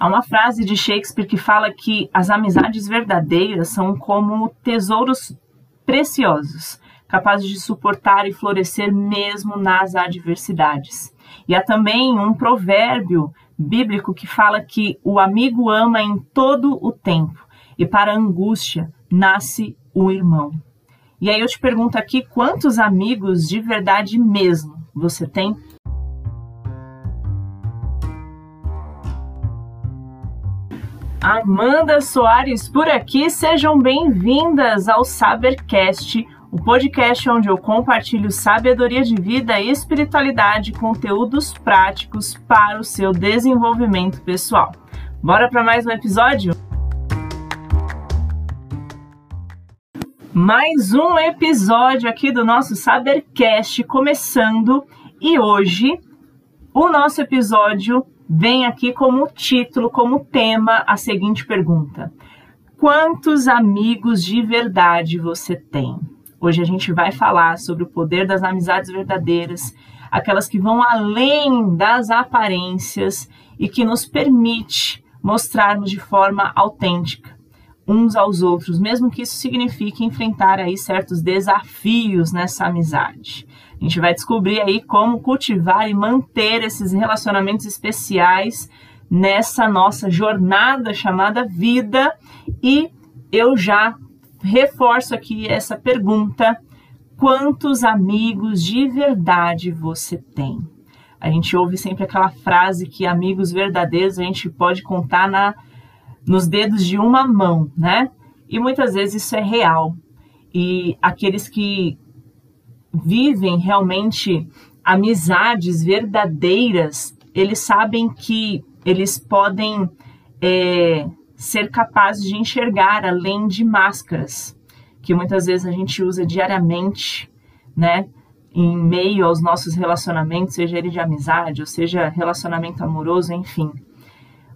Há uma frase de Shakespeare que fala que as amizades verdadeiras são como tesouros preciosos, capazes de suportar e florescer mesmo nas adversidades. E há também um provérbio bíblico que fala que o amigo ama em todo o tempo, e para a angústia nasce o irmão. E aí eu te pergunto aqui, quantos amigos de verdade mesmo você tem? Amanda Soares por aqui, sejam bem-vindas ao Sabercast, o podcast onde eu compartilho sabedoria de vida e espiritualidade, conteúdos práticos para o seu desenvolvimento pessoal. Bora para mais um episódio? Mais um episódio aqui do nosso Sabercast começando e hoje o nosso episódio vem aqui como título, como tema, a seguinte pergunta: Quantos amigos de verdade você tem? Hoje a gente vai falar sobre o poder das amizades verdadeiras, aquelas que vão além das aparências e que nos permite mostrarmos de forma autêntica uns aos outros, mesmo que isso signifique enfrentar aí certos desafios nessa amizade. A gente vai descobrir aí como cultivar e manter esses relacionamentos especiais nessa nossa jornada chamada vida. E eu já reforço aqui essa pergunta: quantos amigos de verdade você tem? A gente ouve sempre aquela frase que amigos verdadeiros a gente pode contar na, nos dedos de uma mão, né? E muitas vezes isso é real. E aqueles que vivem realmente amizades verdadeiras, eles sabem que eles podem é, ser capazes de enxergar além de máscaras, que muitas vezes a gente usa diariamente, né? Em meio aos nossos relacionamentos, seja ele de amizade, ou seja relacionamento amoroso, enfim.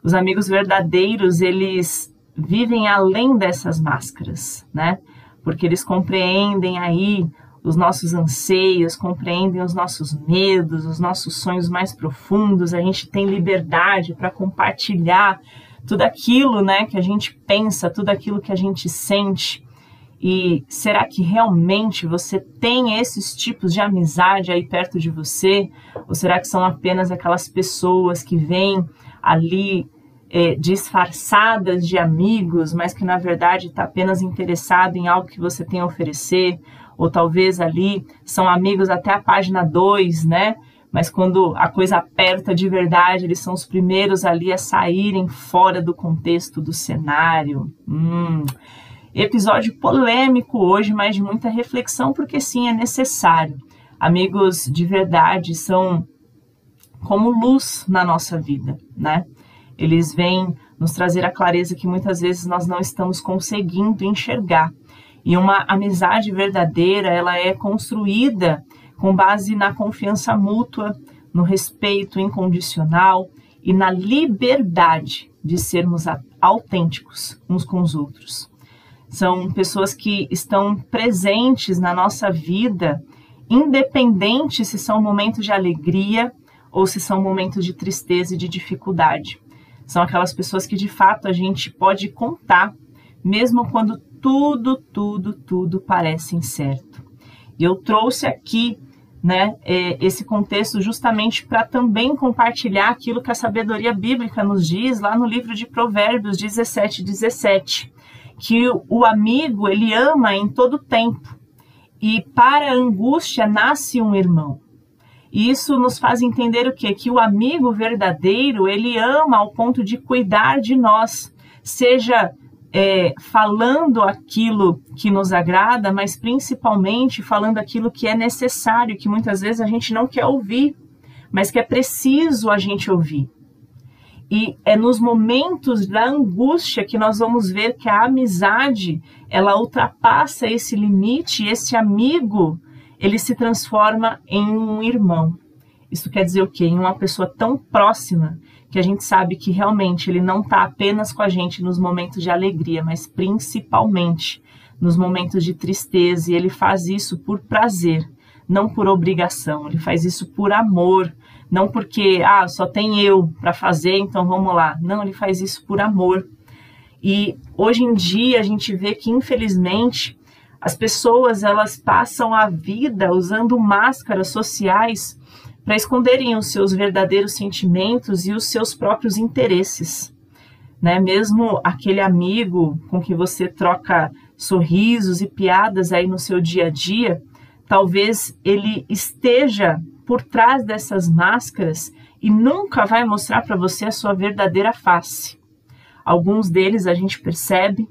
Os amigos verdadeiros, eles vivem além dessas máscaras, né? Porque eles compreendem aí os nossos anseios, compreendem os nossos medos, os nossos sonhos mais profundos. A gente tem liberdade para compartilhar tudo aquilo, né, que a gente pensa, tudo aquilo que a gente sente. E será que realmente você tem esses tipos de amizade aí perto de você? Ou será que são apenas aquelas pessoas que vêm ali é, disfarçadas de amigos, mas que na verdade está apenas interessado em algo que você tem a oferecer? ou talvez ali são amigos até a página 2, né? Mas quando a coisa aperta de verdade, eles são os primeiros ali a saírem fora do contexto do cenário. Hum. Episódio polêmico hoje, mas de muita reflexão, porque sim, é necessário. Amigos de verdade são como luz na nossa vida, né? Eles vêm nos trazer a clareza que muitas vezes nós não estamos conseguindo enxergar. E uma amizade verdadeira, ela é construída com base na confiança mútua, no respeito incondicional e na liberdade de sermos autênticos uns com os outros. São pessoas que estão presentes na nossa vida, independente se são momentos de alegria ou se são momentos de tristeza e de dificuldade. São aquelas pessoas que de fato a gente pode contar, mesmo quando tudo, tudo, tudo parece incerto. E eu trouxe aqui né, é, esse contexto justamente para também compartilhar aquilo que a sabedoria bíblica nos diz lá no livro de Provérbios 17, 17, que o amigo ele ama em todo tempo e para a angústia nasce um irmão. Isso nos faz entender o quê? Que o amigo verdadeiro ele ama ao ponto de cuidar de nós, seja é, falando aquilo que nos agrada, mas principalmente falando aquilo que é necessário, que muitas vezes a gente não quer ouvir, mas que é preciso a gente ouvir. E é nos momentos da angústia que nós vamos ver que a amizade ela ultrapassa esse limite, esse amigo ele se transforma em um irmão. Isso quer dizer o quê? Em uma pessoa tão próxima que a gente sabe que realmente ele não está apenas com a gente nos momentos de alegria, mas principalmente nos momentos de tristeza, e ele faz isso por prazer, não por obrigação, ele faz isso por amor, não porque ah, só tem eu para fazer, então vamos lá. Não, ele faz isso por amor. E hoje em dia a gente vê que infelizmente as pessoas elas passam a vida usando máscaras sociais para esconderem os seus verdadeiros sentimentos e os seus próprios interesses. Né? Mesmo aquele amigo com que você troca sorrisos e piadas aí no seu dia a dia, talvez ele esteja por trás dessas máscaras e nunca vai mostrar para você a sua verdadeira face. Alguns deles a gente percebe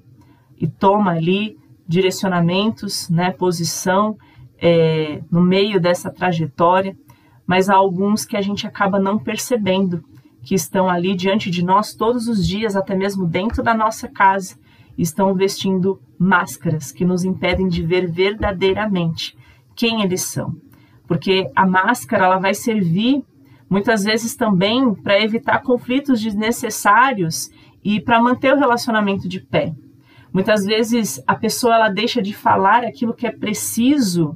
e toma ali direcionamentos, né, posição é, no meio dessa trajetória, mas há alguns que a gente acaba não percebendo que estão ali diante de nós todos os dias, até mesmo dentro da nossa casa, estão vestindo máscaras que nos impedem de ver verdadeiramente quem eles são. Porque a máscara ela vai servir muitas vezes também para evitar conflitos desnecessários e para manter o relacionamento de pé. Muitas vezes a pessoa ela deixa de falar aquilo que é preciso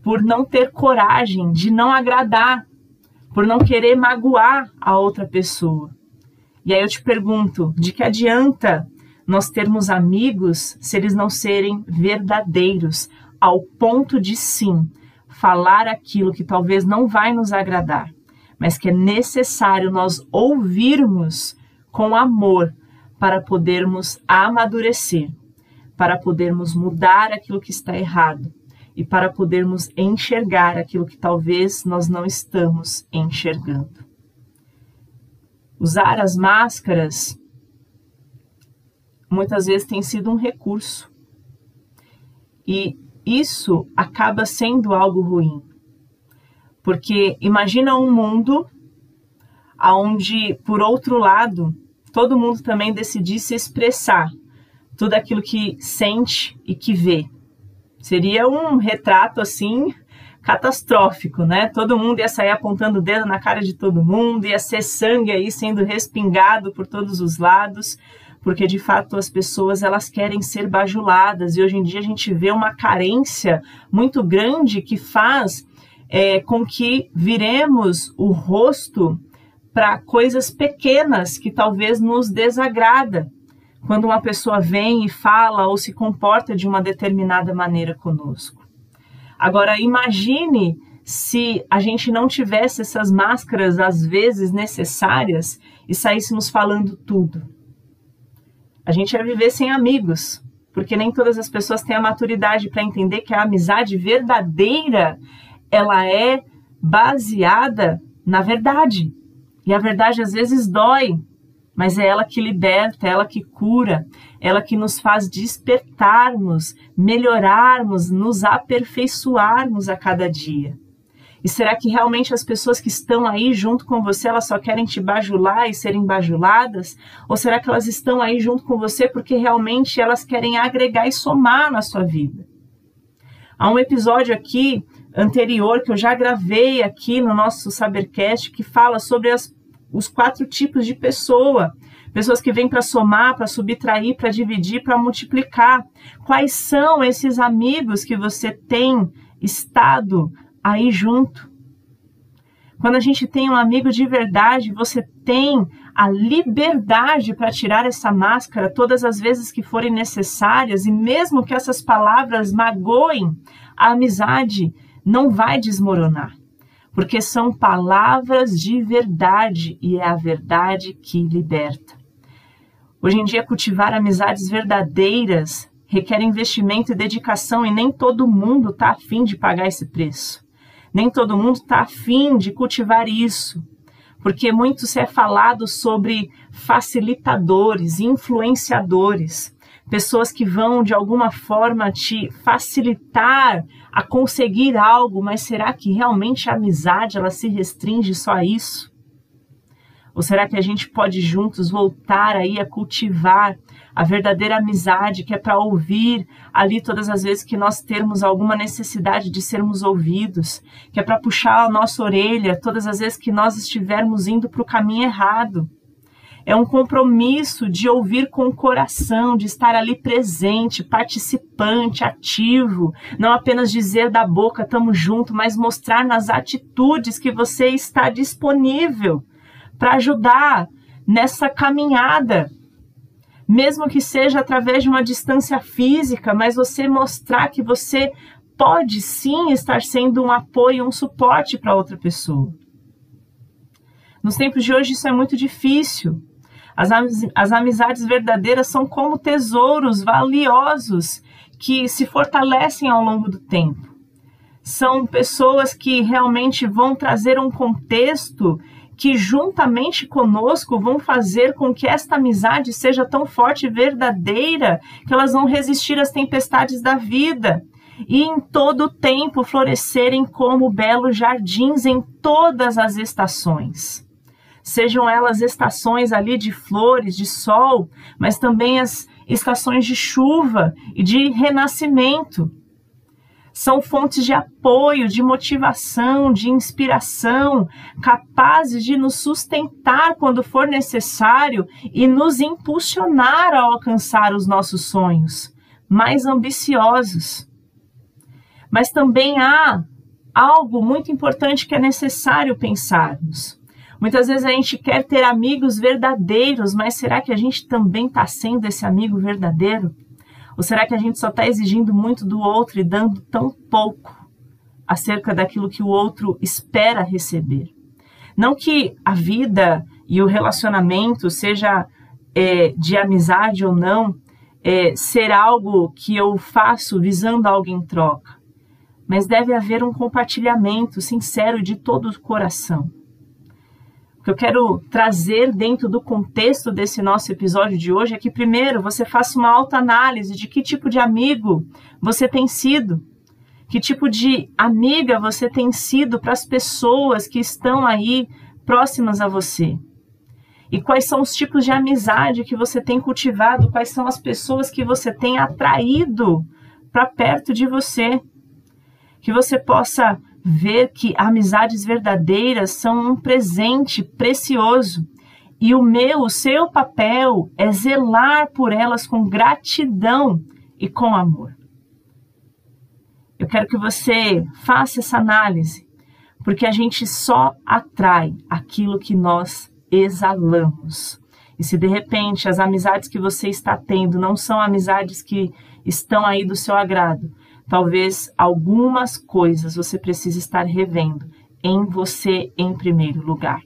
por não ter coragem de não agradar, por não querer magoar a outra pessoa. E aí eu te pergunto, de que adianta nós termos amigos se eles não serem verdadeiros ao ponto de sim falar aquilo que talvez não vai nos agradar, mas que é necessário nós ouvirmos com amor para podermos amadurecer, para podermos mudar aquilo que está errado e para podermos enxergar aquilo que talvez nós não estamos enxergando. Usar as máscaras muitas vezes tem sido um recurso. E isso acaba sendo algo ruim. Porque imagina um mundo onde, por outro lado, todo mundo também decidisse expressar tudo aquilo que sente e que vê. Seria um retrato assim catastrófico, né? Todo mundo ia sair apontando o dedo na cara de todo mundo, ia ser sangue aí sendo respingado por todos os lados, porque de fato as pessoas elas querem ser bajuladas e hoje em dia a gente vê uma carência muito grande que faz é, com que viremos o rosto para coisas pequenas que talvez nos desagrada quando uma pessoa vem e fala ou se comporta de uma determinada maneira conosco. Agora imagine se a gente não tivesse essas máscaras às vezes necessárias e saíssemos falando tudo. A gente ia viver sem amigos, porque nem todas as pessoas têm a maturidade para entender que a amizade verdadeira ela é baseada na verdade. E a verdade às vezes dói, mas é ela que liberta, é ela que cura, é ela que nos faz despertarmos, melhorarmos, nos aperfeiçoarmos a cada dia. E será que realmente as pessoas que estão aí junto com você, elas só querem te bajular e serem bajuladas? Ou será que elas estão aí junto com você porque realmente elas querem agregar e somar na sua vida? Há um episódio aqui anterior que eu já gravei aqui no nosso Sabercast que fala sobre as os quatro tipos de pessoa. Pessoas que vêm para somar, para subtrair, para dividir, para multiplicar. Quais são esses amigos que você tem estado aí junto? Quando a gente tem um amigo de verdade, você tem a liberdade para tirar essa máscara todas as vezes que forem necessárias, e mesmo que essas palavras magoem, a amizade não vai desmoronar porque são palavras de verdade e é a verdade que liberta. Hoje em dia, cultivar amizades verdadeiras requer investimento e dedicação e nem todo mundo está afim de pagar esse preço. Nem todo mundo está afim de cultivar isso, porque muito se é falado sobre facilitadores, influenciadores, pessoas que vão de alguma forma te facilitar a conseguir algo, mas será que realmente a amizade ela se restringe só a isso? Ou será que a gente pode juntos voltar aí a cultivar a verdadeira amizade, que é para ouvir ali todas as vezes que nós termos alguma necessidade de sermos ouvidos, que é para puxar a nossa orelha todas as vezes que nós estivermos indo para o caminho errado. É um compromisso de ouvir com o coração, de estar ali presente, participante, ativo, não apenas dizer da boca estamos junto, mas mostrar nas atitudes que você está disponível para ajudar nessa caminhada. Mesmo que seja através de uma distância física, mas você mostrar que você pode sim estar sendo um apoio, um suporte para outra pessoa. Nos tempos de hoje isso é muito difícil. As, as amizades verdadeiras são como tesouros valiosos que se fortalecem ao longo do tempo. São pessoas que realmente vão trazer um contexto que, juntamente conosco, vão fazer com que esta amizade seja tão forte e verdadeira que elas vão resistir às tempestades da vida e em todo o tempo florescerem como belos jardins em todas as estações sejam elas estações ali de flores, de sol, mas também as estações de chuva e de renascimento. São fontes de apoio, de motivação, de inspiração, capazes de nos sustentar quando for necessário e nos impulsionar a alcançar os nossos sonhos mais ambiciosos. Mas também há algo muito importante que é necessário pensarmos. Muitas vezes a gente quer ter amigos verdadeiros, mas será que a gente também está sendo esse amigo verdadeiro? Ou será que a gente só está exigindo muito do outro e dando tão pouco acerca daquilo que o outro espera receber? Não que a vida e o relacionamento seja é, de amizade ou não, é, ser algo que eu faço visando algo em troca, mas deve haver um compartilhamento sincero de todo o coração que eu quero trazer dentro do contexto desse nosso episódio de hoje é que, primeiro, você faça uma autoanálise de que tipo de amigo você tem sido, que tipo de amiga você tem sido para as pessoas que estão aí próximas a você. E quais são os tipos de amizade que você tem cultivado, quais são as pessoas que você tem atraído para perto de você. Que você possa ver que amizades verdadeiras são um presente precioso e o meu, o seu papel é zelar por elas com gratidão e com amor. Eu quero que você faça essa análise, porque a gente só atrai aquilo que nós exalamos. E se de repente as amizades que você está tendo não são amizades que estão aí do seu agrado, Talvez algumas coisas você precise estar revendo em você em primeiro lugar.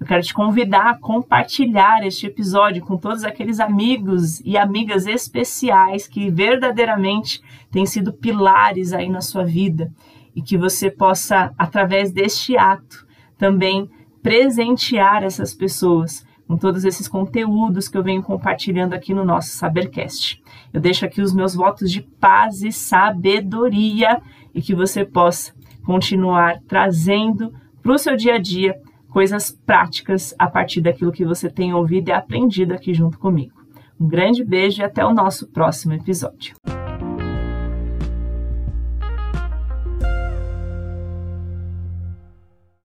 Eu quero te convidar a compartilhar este episódio com todos aqueles amigos e amigas especiais que verdadeiramente têm sido pilares aí na sua vida e que você possa, através deste ato, também presentear essas pessoas com todos esses conteúdos que eu venho compartilhando aqui no nosso Sabercast. Eu deixo aqui os meus votos de paz e sabedoria e que você possa continuar trazendo para o seu dia a dia coisas práticas a partir daquilo que você tem ouvido e aprendido aqui junto comigo. Um grande beijo e até o nosso próximo episódio.